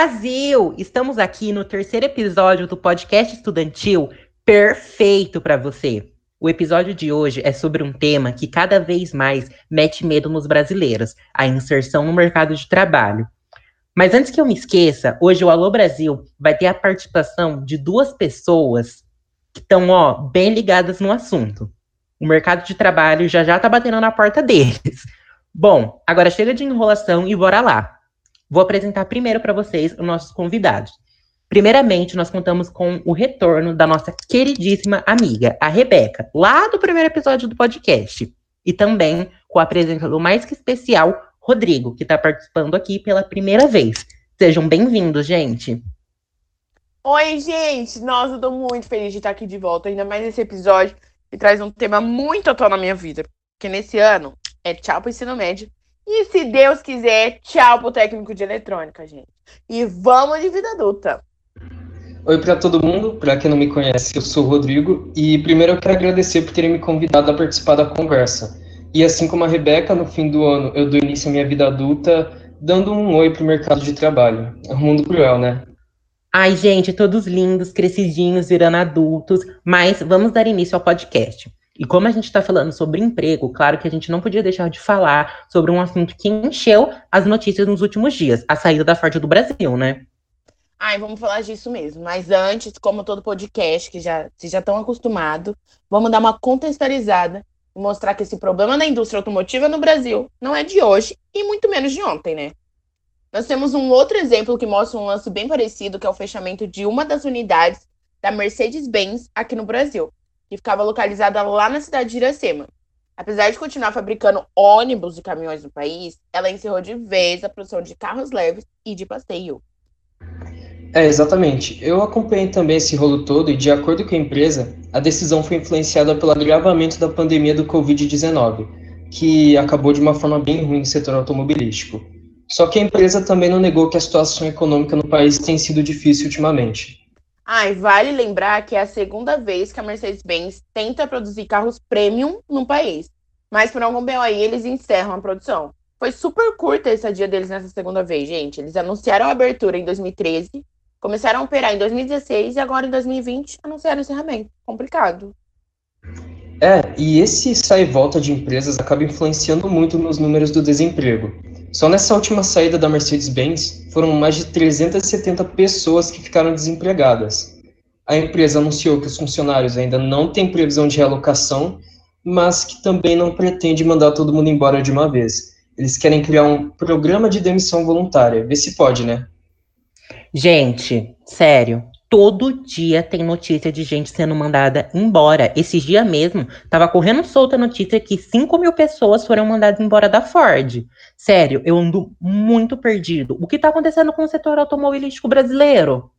Brasil! Estamos aqui no terceiro episódio do podcast estudantil perfeito para você. O episódio de hoje é sobre um tema que cada vez mais mete medo nos brasileiros: a inserção no mercado de trabalho. Mas antes que eu me esqueça, hoje o Alô Brasil vai ter a participação de duas pessoas que estão, ó, bem ligadas no assunto. O mercado de trabalho já já tá batendo na porta deles. Bom, agora chega de enrolação e bora lá. Vou apresentar primeiro para vocês os nossos convidados. Primeiramente, nós contamos com o retorno da nossa queridíssima amiga, a Rebeca, lá do primeiro episódio do podcast. E também com a presença do mais que especial Rodrigo, que está participando aqui pela primeira vez. Sejam bem-vindos, gente. Oi, gente! Nossa, eu tô muito feliz de estar aqui de volta, ainda mais nesse episódio que traz um tema muito atual na minha vida. Porque nesse ano é tchau pro ensino médio. E se Deus quiser, tchau pro técnico de eletrônica, gente. E vamos de vida adulta. Oi para todo mundo, para quem não me conhece, eu sou o Rodrigo e primeiro eu quero agradecer por terem me convidado a participar da conversa. E assim como a Rebeca, no fim do ano eu dou início à minha vida adulta dando um oi pro mercado de trabalho. É um mundo cruel, né? Ai, gente, todos lindos, crescidinhos, virando adultos, mas vamos dar início ao podcast. E como a gente está falando sobre emprego, claro que a gente não podia deixar de falar sobre um assunto que encheu as notícias nos últimos dias, a saída da Ford do Brasil, né? Ai, vamos falar disso mesmo. Mas antes, como todo podcast, que já, vocês já estão acostumados, vamos dar uma contextualizada e mostrar que esse problema da indústria automotiva no Brasil não é de hoje e muito menos de ontem, né? Nós temos um outro exemplo que mostra um lance bem parecido, que é o fechamento de uma das unidades da Mercedes-Benz aqui no Brasil, que ficava localizada lá na cidade de Iracema. Apesar de continuar fabricando ônibus e caminhões no país, ela encerrou de vez a produção de carros leves e de passeio. É, exatamente. Eu acompanhei também esse rolo todo e, de acordo com a empresa, a decisão foi influenciada pelo agravamento da pandemia do Covid-19, que acabou de uma forma bem ruim no setor automobilístico. Só que a empresa também não negou que a situação econômica no país tem sido difícil ultimamente. Ah, e vale lembrar que é a segunda vez que a Mercedes-Benz tenta produzir carros premium no país. Mas por algum BO aí, eles encerram a produção. Foi super curta essa dia deles nessa segunda vez, gente. Eles anunciaram a abertura em 2013 Começaram a operar em 2016 e agora em 2020 anunciaram o encerramento. Complicado. É, e esse sai e volta de empresas acaba influenciando muito nos números do desemprego. Só nessa última saída da Mercedes-Benz foram mais de 370 pessoas que ficaram desempregadas. A empresa anunciou que os funcionários ainda não têm previsão de realocação, mas que também não pretende mandar todo mundo embora de uma vez. Eles querem criar um programa de demissão voluntária. Vê se pode, né? Gente, sério, todo dia tem notícia de gente sendo mandada embora. Esses dias mesmo, tava correndo solta a notícia que 5 mil pessoas foram mandadas embora da Ford. Sério, eu ando muito perdido. O que tá acontecendo com o setor automobilístico brasileiro?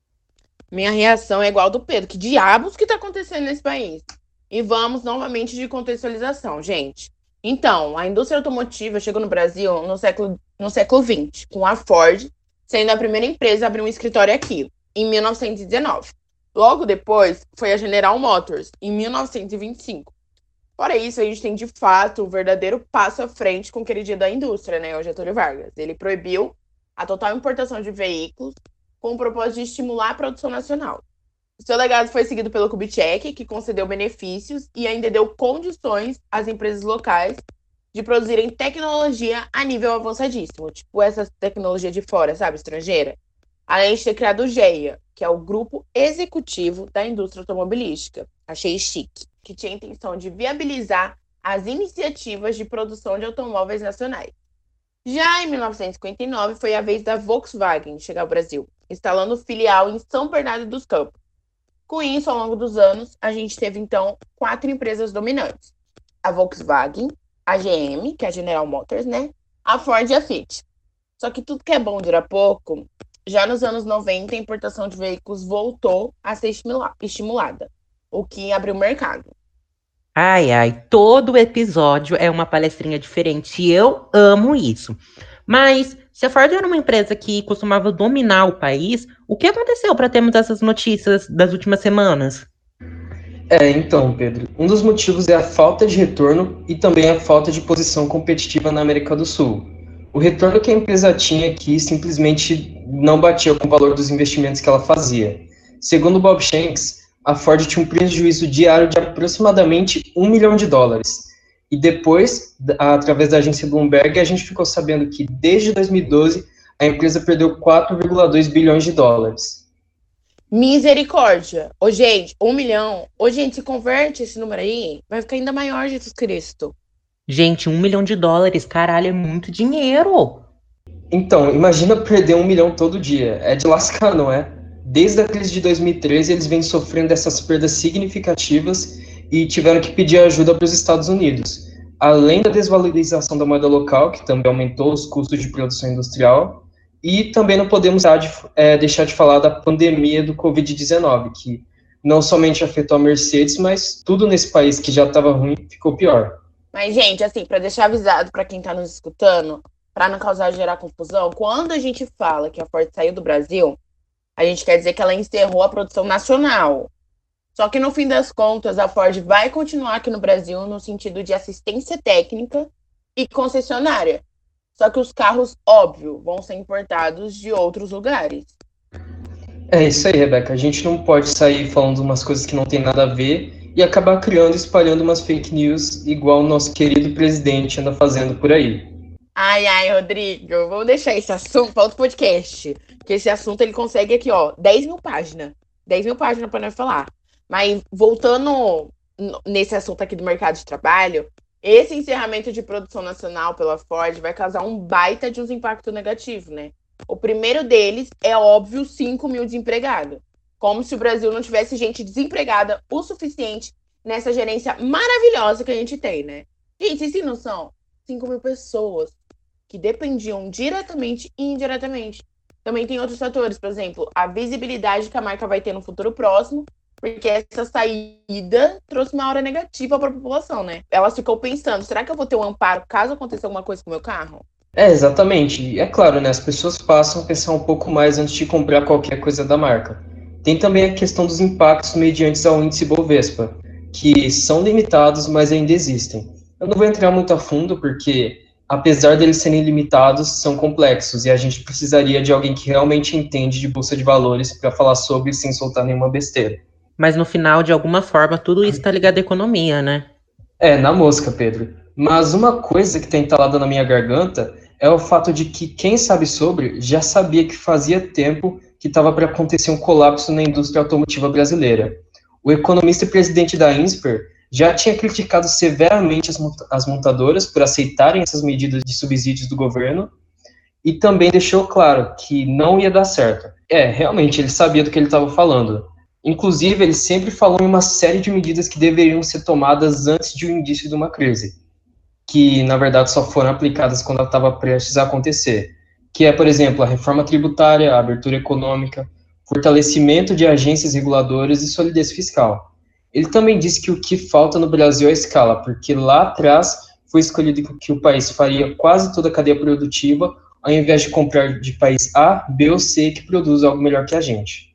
Minha reação é igual do Pedro. Que diabos que tá acontecendo nesse país? E vamos novamente de contextualização, gente. Então, a indústria automotiva chegou no Brasil no século, no século XX, com a Ford sendo a primeira empresa a abrir um escritório aqui, em 1919. Logo depois, foi a General Motors, em 1925. Fora isso, a gente tem de fato um verdadeiro passo à frente com o queridinho da indústria, né, o Getúlio Vargas. Ele proibiu a total importação de veículos com o propósito de estimular a produção nacional. O seu legado foi seguido pelo Kubitschek, que concedeu benefícios e ainda deu condições às empresas locais de produzirem tecnologia a nível avançadíssimo, tipo essa tecnologia de fora, sabe, estrangeira. Além de ter criado o GEA, que é o grupo executivo da indústria automobilística, achei chique, que tinha a intenção de viabilizar as iniciativas de produção de automóveis nacionais. Já em 1959 foi a vez da Volkswagen chegar ao Brasil, instalando filial em São Bernardo dos Campos. Com isso, ao longo dos anos, a gente teve então quatro empresas dominantes: a Volkswagen, a GM, que é a General Motors, né? A Ford e a Fiat. Só que tudo que é bom dura pouco. Já nos anos 90, a importação de veículos voltou a ser estimulada, o que abriu o mercado. Ai, ai, todo episódio é uma palestrinha diferente e eu amo isso. Mas se a Ford era uma empresa que costumava dominar o país, o que aconteceu para termos essas notícias das últimas semanas? É, então, Pedro, um dos motivos é a falta de retorno e também a falta de posição competitiva na América do Sul. O retorno que a empresa tinha aqui simplesmente não batia com o valor dos investimentos que ela fazia. Segundo Bob Shanks, a Ford tinha um prejuízo diário de aproximadamente um milhão de dólares. E depois, através da agência Bloomberg, a gente ficou sabendo que desde 2012 a empresa perdeu 4,2 bilhões de dólares. Misericórdia! Ô, gente, um milhão. Ô, gente, se converte esse número aí, vai ficar ainda maior, Jesus Cristo. Gente, um milhão de dólares, caralho, é muito dinheiro. Então, imagina perder um milhão todo dia. É de lascar, não é? Desde a crise de 2013, eles vêm sofrendo essas perdas significativas e tiveram que pedir ajuda para os Estados Unidos. Além da desvalorização da moeda local, que também aumentou os custos de produção industrial, e também não podemos é, deixar de falar da pandemia do Covid-19, que não somente afetou a Mercedes, mas tudo nesse país que já estava ruim ficou pior. Mas, gente, assim, para deixar avisado para quem está nos escutando, para não causar gerar confusão, quando a gente fala que a Ford saiu do Brasil, a gente quer dizer que ela encerrou a produção nacional. Só que no fim das contas, a Ford vai continuar aqui no Brasil no sentido de assistência técnica e concessionária. Só que os carros, óbvio, vão ser importados de outros lugares. É isso aí, Rebeca. A gente não pode sair falando umas coisas que não tem nada a ver e acabar criando e espalhando umas fake news igual o nosso querido presidente anda fazendo por aí. Ai, ai, Rodrigo, vamos deixar esse assunto para outro podcast. Porque esse assunto ele consegue aqui, ó, 10 mil páginas. 10 mil páginas para nós falar. Mas voltando nesse assunto aqui do mercado de trabalho, esse encerramento de produção nacional pela Ford vai causar um baita de uns impactos negativos, né? O primeiro deles é óbvio 5 mil desempregados. Como se o Brasil não tivesse gente desempregada o suficiente nessa gerência maravilhosa que a gente tem, né? Gente, vocês têm noção? 5 mil pessoas que dependiam diretamente e indiretamente. Também tem outros fatores, por exemplo, a visibilidade que a marca vai ter no futuro próximo, porque essa saída trouxe uma hora negativa para a população, né? Ela ficou pensando, será que eu vou ter um amparo caso aconteça alguma coisa com o meu carro? É, exatamente. É claro, né? As pessoas passam a pensar um pouco mais antes de comprar qualquer coisa da marca. Tem também a questão dos impactos mediante ao índice Bovespa, que são limitados, mas ainda existem. Eu não vou entrar muito a fundo, porque apesar deles serem limitados, são complexos e a gente precisaria de alguém que realmente entende de bolsa de valores para falar sobre sem soltar nenhuma besteira. Mas no final, de alguma forma, tudo isso está ligado à economia, né? É, na mosca, Pedro. Mas uma coisa que está entalada na minha garganta é o fato de que quem sabe sobre já sabia que fazia tempo que estava para acontecer um colapso na indústria automotiva brasileira. O economista e presidente da INSPER já tinha criticado severamente as, as montadoras por aceitarem essas medidas de subsídios do governo e também deixou claro que não ia dar certo. É, realmente, ele sabia do que ele estava falando. Inclusive, ele sempre falou em uma série de medidas que deveriam ser tomadas antes de o início de uma crise, que na verdade só foram aplicadas quando ela estava prestes a acontecer, que é, por exemplo, a reforma tributária, a abertura econômica, fortalecimento de agências reguladoras e solidez fiscal. Ele também disse que o que falta no Brasil é escala, porque lá atrás foi escolhido que o país faria quase toda a cadeia produtiva, ao invés de comprar de país A, B ou C que produz algo melhor que a gente.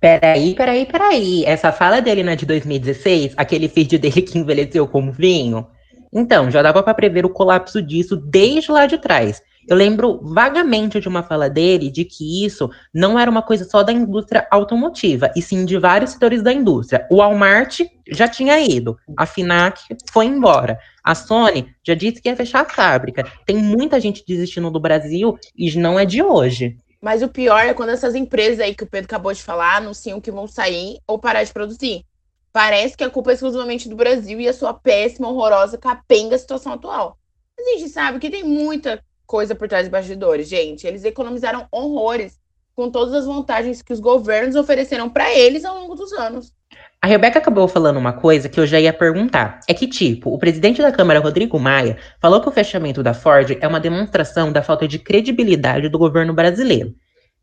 Peraí, peraí, peraí. Essa fala dele não é de 2016? Aquele vídeo dele que envelheceu como vinho? Então, já dava para prever o colapso disso desde lá de trás. Eu lembro vagamente de uma fala dele de que isso não era uma coisa só da indústria automotiva, e sim de vários setores da indústria. O Walmart já tinha ido, a Finac foi embora. A Sony já disse que ia fechar a fábrica. Tem muita gente desistindo do Brasil e não é de hoje. Mas o pior é quando essas empresas aí que o Pedro acabou de falar anunciam que vão sair ou parar de produzir. Parece que a culpa é exclusivamente do Brasil e a sua péssima, horrorosa, capenga situação atual. Mas a gente sabe que tem muita coisa por trás dos bastidores, gente. Eles economizaram horrores com todas as vantagens que os governos ofereceram para eles ao longo dos anos. A Rebeca acabou falando uma coisa que eu já ia perguntar. É que, tipo, o presidente da Câmara, Rodrigo Maia, falou que o fechamento da Ford é uma demonstração da falta de credibilidade do governo brasileiro,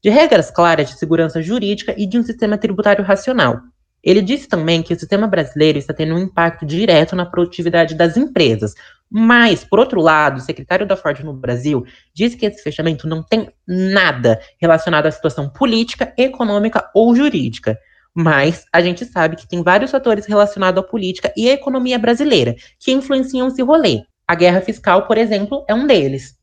de regras claras de segurança jurídica e de um sistema tributário racional. Ele disse também que o sistema brasileiro está tendo um impacto direto na produtividade das empresas, mas, por outro lado, o secretário da Ford no Brasil disse que esse fechamento não tem nada relacionado à situação política, econômica ou jurídica. Mas a gente sabe que tem vários fatores relacionados à política e à economia brasileira que influenciam esse rolê. A guerra fiscal, por exemplo, é um deles.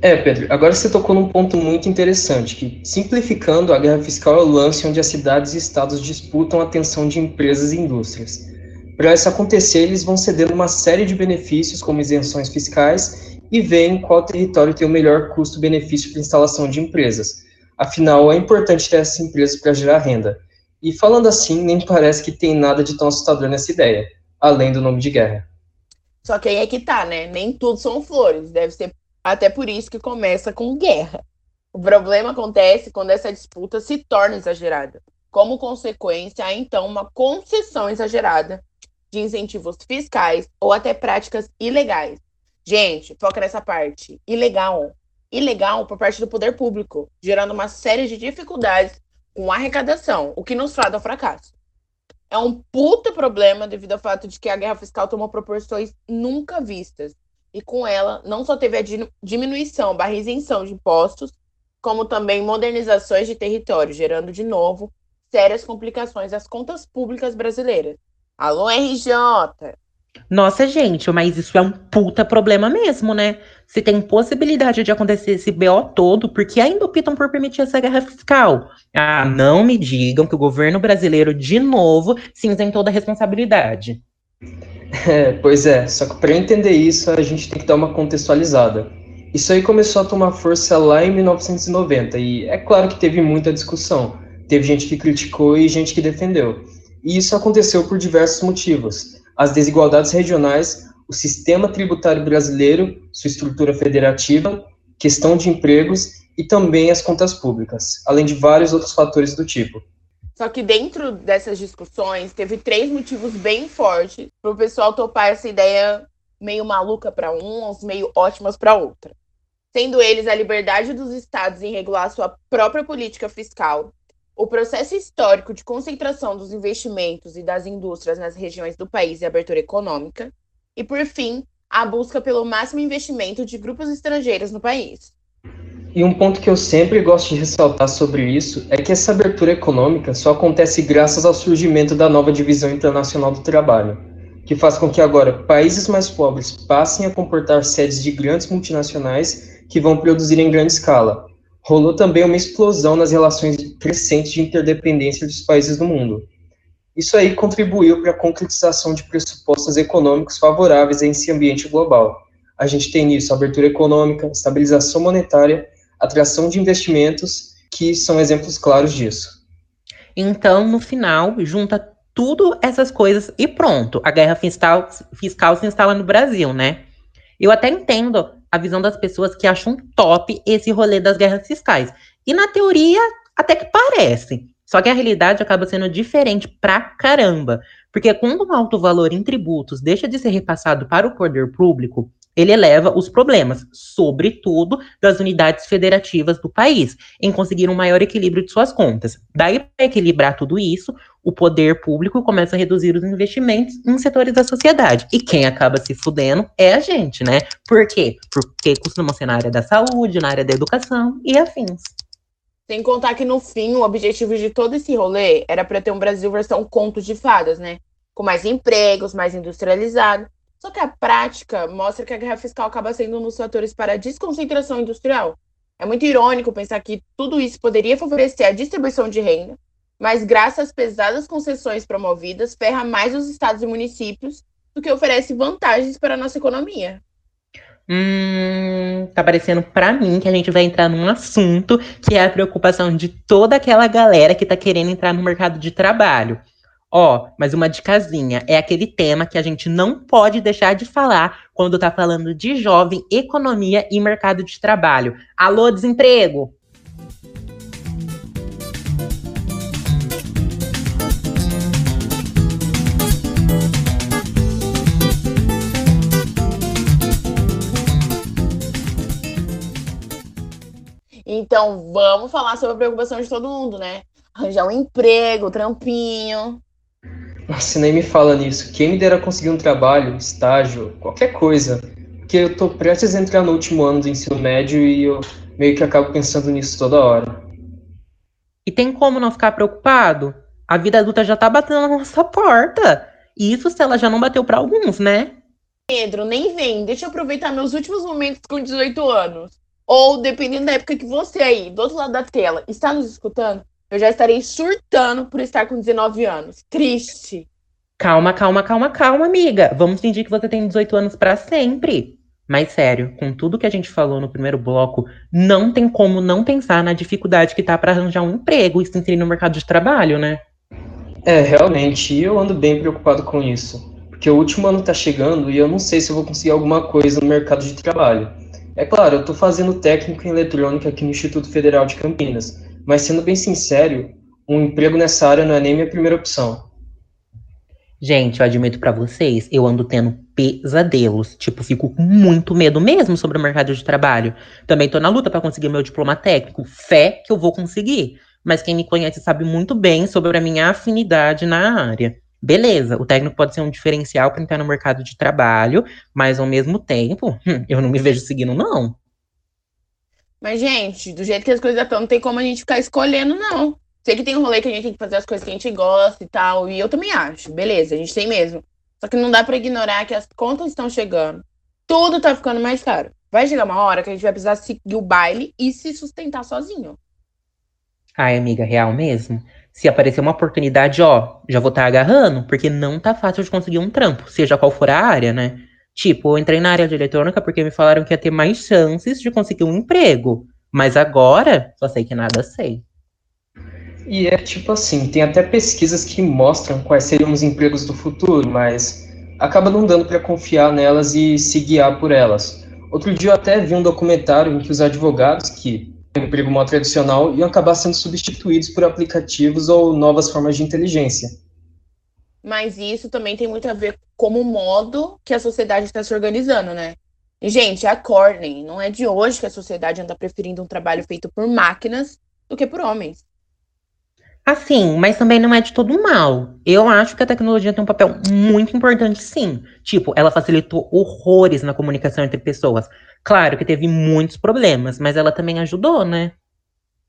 É, Pedro, agora você tocou num ponto muito interessante, que, simplificando, a guerra fiscal é o lance onde as cidades e estados disputam a atenção de empresas e indústrias. Para isso acontecer, eles vão cedendo uma série de benefícios, como isenções fiscais, e veem qual território tem o melhor custo-benefício para instalação de empresas. Afinal, é importante ter essas empresas para gerar renda. E falando assim, nem parece que tem nada de tão assustador nessa ideia, além do nome de guerra. Só que aí é que tá, né? Nem tudo são flores. Deve ser até por isso que começa com guerra. O problema acontece quando essa disputa se torna exagerada. Como consequência, há então uma concessão exagerada de incentivos fiscais ou até práticas ilegais. Gente, foca nessa parte. Ilegal. Ilegal por parte do poder público, gerando uma série de dificuldades com arrecadação, o que nos fala ao fracasso. É um puta problema devido ao fato de que a guerra fiscal tomou proporções nunca vistas. E com ela, não só teve a diminuição barra isenção de impostos, como também modernizações de território, gerando de novo sérias complicações às contas públicas brasileiras. Alô, RJ! Nossa, gente, mas isso é um puta problema mesmo, né? Se tem possibilidade de acontecer esse BO todo, por que ainda optam por permitir essa guerra fiscal? Ah, não me digam que o governo brasileiro, de novo, se isentou da responsabilidade. É, pois é, só que para entender isso, a gente tem que dar uma contextualizada. Isso aí começou a tomar força lá em 1990, e é claro que teve muita discussão. Teve gente que criticou e gente que defendeu. E isso aconteceu por diversos motivos as desigualdades regionais, o sistema tributário brasileiro, sua estrutura federativa, questão de empregos e também as contas públicas, além de vários outros fatores do tipo. Só que dentro dessas discussões, teve três motivos bem fortes para o pessoal topar essa ideia meio maluca para uns, meio ótimas para outra. Sendo eles a liberdade dos estados em regular sua própria política fiscal, o processo histórico de concentração dos investimentos e das indústrias nas regiões do país e abertura econômica, e, por fim, a busca pelo máximo investimento de grupos estrangeiros no país. E um ponto que eu sempre gosto de ressaltar sobre isso é que essa abertura econômica só acontece graças ao surgimento da nova divisão internacional do trabalho, que faz com que agora países mais pobres passem a comportar sedes de grandes multinacionais que vão produzir em grande escala, rolou também uma explosão nas relações crescentes de interdependência dos países do mundo. Isso aí contribuiu para a concretização de pressupostos econômicos favoráveis a esse ambiente global. A gente tem nisso abertura econômica, estabilização monetária, atração de investimentos, que são exemplos claros disso. Então, no final, junta tudo essas coisas e pronto, a guerra fiscal, fiscal se instala no Brasil, né? Eu até entendo a visão das pessoas que acham top esse rolê das guerras fiscais. E na teoria, até que parece. Só que a realidade acaba sendo diferente pra caramba. Porque quando um alto valor em tributos deixa de ser repassado para o poder público, ele eleva os problemas, sobretudo das unidades federativas do país, em conseguir um maior equilíbrio de suas contas. Daí, para equilibrar tudo isso, o poder público começa a reduzir os investimentos em setores da sociedade. E quem acaba se fudendo é a gente, né? Por quê? Porque costuma ser na área da saúde, na área da educação e afins. Sem contar que no fim, o objetivo de todo esse rolê era para ter um Brasil versão contos de fadas, né? Com mais empregos, mais industrializado. Só que a prática mostra que a guerra fiscal acaba sendo um dos fatores para a desconcentração industrial. É muito irônico pensar que tudo isso poderia favorecer a distribuição de renda, mas graças às pesadas concessões promovidas, ferra mais os estados e municípios do que oferece vantagens para a nossa economia. Hum, tá parecendo para mim que a gente vai entrar num assunto que é a preocupação de toda aquela galera que tá querendo entrar no mercado de trabalho. Ó, mas uma dicasinha, é aquele tema que a gente não pode deixar de falar quando tá falando de jovem, economia e mercado de trabalho. Alô, desemprego! Então, vamos falar sobre a preocupação de todo mundo, né? Arranjar um emprego, trampinho. Nossa, nem me fala nisso. Quem me dera conseguir um trabalho, estágio, qualquer coisa. Porque eu tô prestes a entrar no último ano do ensino médio e eu meio que acabo pensando nisso toda hora. E tem como não ficar preocupado? A vida adulta já tá batendo na nossa porta. E isso se ela já não bateu para alguns, né? Pedro, nem vem. Deixa eu aproveitar meus últimos momentos com 18 anos. ou dependendo da época que você aí, do outro lado da tela, está nos escutando, eu já estarei surtando por estar com 19 anos. Triste. Calma, calma, calma, calma, amiga. Vamos fingir que você tem 18 anos para sempre. Mas sério, com tudo que a gente falou no primeiro bloco, não tem como não pensar na dificuldade que tá para arranjar um emprego e se inserir no mercado de trabalho, né? É, realmente, eu ando bem preocupado com isso. Porque o último ano tá chegando e eu não sei se eu vou conseguir alguma coisa no mercado de trabalho. É claro, eu tô fazendo técnico em eletrônica aqui no Instituto Federal de Campinas, mas sendo bem sincero, um emprego nessa área não é nem minha primeira opção. Gente, eu admito para vocês, eu ando tendo pesadelos. Tipo, fico com muito medo mesmo sobre o mercado de trabalho. Também tô na luta para conseguir meu diploma técnico. Fé que eu vou conseguir. Mas quem me conhece sabe muito bem sobre a minha afinidade na área. Beleza, o técnico pode ser um diferencial para entrar no mercado de trabalho, mas ao mesmo tempo, hum, eu não me vejo seguindo, não. Mas, gente, do jeito que as coisas estão, não tem como a gente ficar escolhendo, não. Sei que tem um rolê que a gente tem que fazer as coisas que a gente gosta e tal, e eu também acho. Beleza, a gente tem mesmo. Só que não dá para ignorar que as contas estão chegando. Tudo tá ficando mais caro. Vai chegar uma hora que a gente vai precisar seguir o baile e se sustentar sozinho. Ai, amiga, real mesmo. Se aparecer uma oportunidade, ó, já vou estar tá agarrando, porque não tá fácil de conseguir um trampo, seja qual for a área, né? Tipo, eu entrei na área de eletrônica porque me falaram que ia ter mais chances de conseguir um emprego. Mas agora, só sei que nada sei. E é tipo assim, tem até pesquisas que mostram quais seriam os empregos do futuro, mas acaba não dando para confiar nelas e se guiar por elas. Outro dia eu até vi um documentário em que os advogados que têm um emprego mal tradicional iam acabar sendo substituídos por aplicativos ou novas formas de inteligência. Mas isso também tem muito a ver com o modo que a sociedade está se organizando, né? E, gente, acordem, não é de hoje que a sociedade anda preferindo um trabalho feito por máquinas do que por homens. Assim, mas também não é de todo mal. Eu acho que a tecnologia tem um papel muito importante, sim. Tipo, ela facilitou horrores na comunicação entre pessoas. Claro que teve muitos problemas, mas ela também ajudou, né?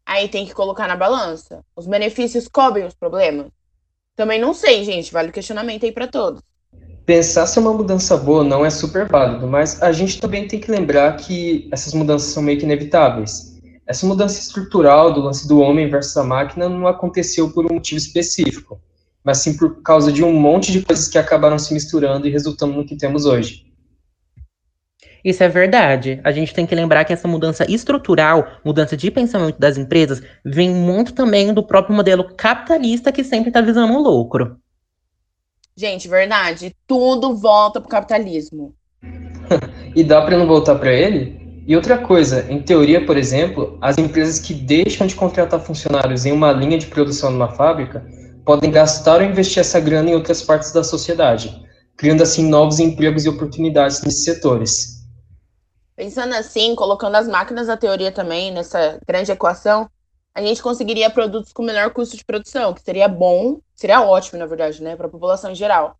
Aí tem que colocar na balança. Os benefícios cobrem os problemas? Também não sei, gente. Vale o questionamento aí para todos. Pensar se é uma mudança boa não é super válido, mas a gente também tem que lembrar que essas mudanças são meio que inevitáveis essa mudança estrutural do lance do homem versus a máquina não aconteceu por um motivo específico, mas sim por causa de um monte de coisas que acabaram se misturando e resultando no que temos hoje. Isso é verdade. A gente tem que lembrar que essa mudança estrutural, mudança de pensamento das empresas, vem muito também do próprio modelo capitalista que sempre está visando um lucro. Gente, verdade. Tudo volta para o capitalismo. e dá para não voltar para ele? E outra coisa, em teoria, por exemplo, as empresas que deixam de contratar funcionários em uma linha de produção numa fábrica podem gastar ou investir essa grana em outras partes da sociedade, criando assim novos empregos e oportunidades nesses setores. Pensando assim, colocando as máquinas da teoria também nessa grande equação, a gente conseguiria produtos com menor custo de produção, que seria bom, seria ótimo, na verdade, né, para a população em geral.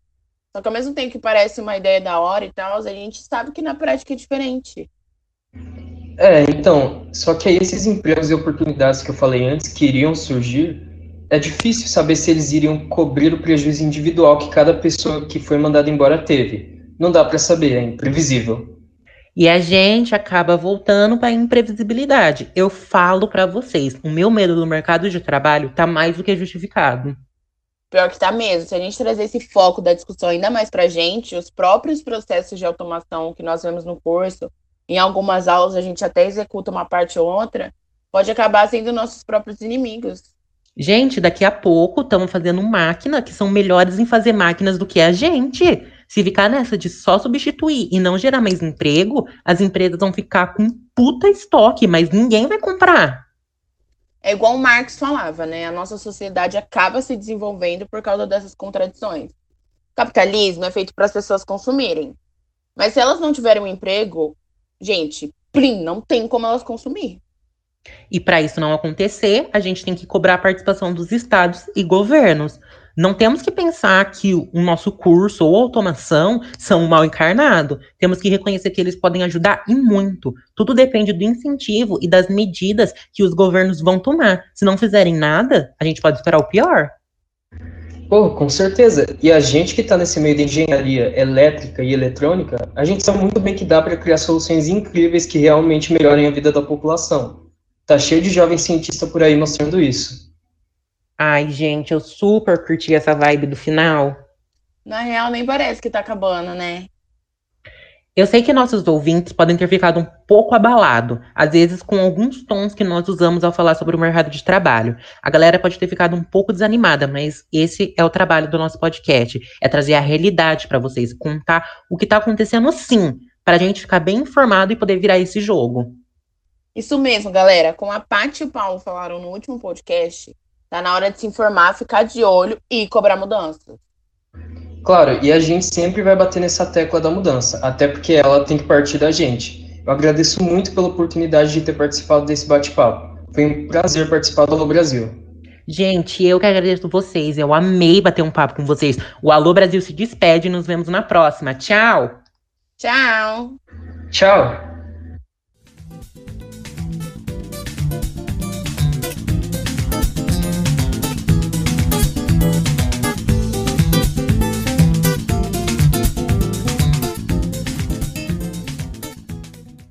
Só que ao mesmo tempo que parece uma ideia da hora e tal, a gente sabe que na prática é diferente. É, então, só que aí esses empregos e oportunidades que eu falei antes que iriam surgir, é difícil saber se eles iriam cobrir o prejuízo individual que cada pessoa que foi mandada embora teve. Não dá para saber, é imprevisível. E a gente acaba voltando para a imprevisibilidade. Eu falo para vocês, o meu medo do mercado de trabalho tá mais do que justificado. Pior que tá mesmo. Se a gente trazer esse foco da discussão ainda mais pra gente, os próprios processos de automação que nós vemos no curso, em algumas aulas a gente até executa uma parte ou outra, pode acabar sendo nossos próprios inimigos. Gente, daqui a pouco estamos fazendo máquina que são melhores em fazer máquinas do que a gente. Se ficar nessa de só substituir e não gerar mais emprego, as empresas vão ficar com puta estoque, mas ninguém vai comprar. É igual o Marx falava, né? A nossa sociedade acaba se desenvolvendo por causa dessas contradições. O capitalismo é feito para as pessoas consumirem. Mas se elas não tiverem um emprego, gente, plim, não tem como elas consumir. E para isso não acontecer, a gente tem que cobrar a participação dos estados e governos. Não temos que pensar que o nosso curso ou automação são mal encarnado. Temos que reconhecer que eles podem ajudar e muito. Tudo depende do incentivo e das medidas que os governos vão tomar. Se não fizerem nada, a gente pode esperar o pior. Pô, com certeza. E a gente que está nesse meio de engenharia elétrica e eletrônica, a gente sabe muito bem que dá para criar soluções incríveis que realmente melhorem a vida da população. Tá cheio de jovens cientistas por aí mostrando isso. Ai, gente, eu super curti essa vibe do final. Na real, nem parece que tá acabando, né? Eu sei que nossos ouvintes podem ter ficado um pouco abalado, às vezes com alguns tons que nós usamos ao falar sobre o mercado de trabalho. A galera pode ter ficado um pouco desanimada, mas esse é o trabalho do nosso podcast, é trazer a realidade para vocês, contar o que tá acontecendo sim, pra gente ficar bem informado e poder virar esse jogo. Isso mesmo, galera. Como a Paty e o Paulo falaram no último podcast, Tá na hora de se informar, ficar de olho e cobrar mudanças. Claro, e a gente sempre vai bater nessa tecla da mudança, até porque ela tem que partir da gente. Eu agradeço muito pela oportunidade de ter participado desse bate-papo. Foi um prazer participar do Alô Brasil. Gente, eu que agradeço vocês. Eu amei bater um papo com vocês. O Alô Brasil se despede e nos vemos na próxima. Tchau! Tchau! Tchau!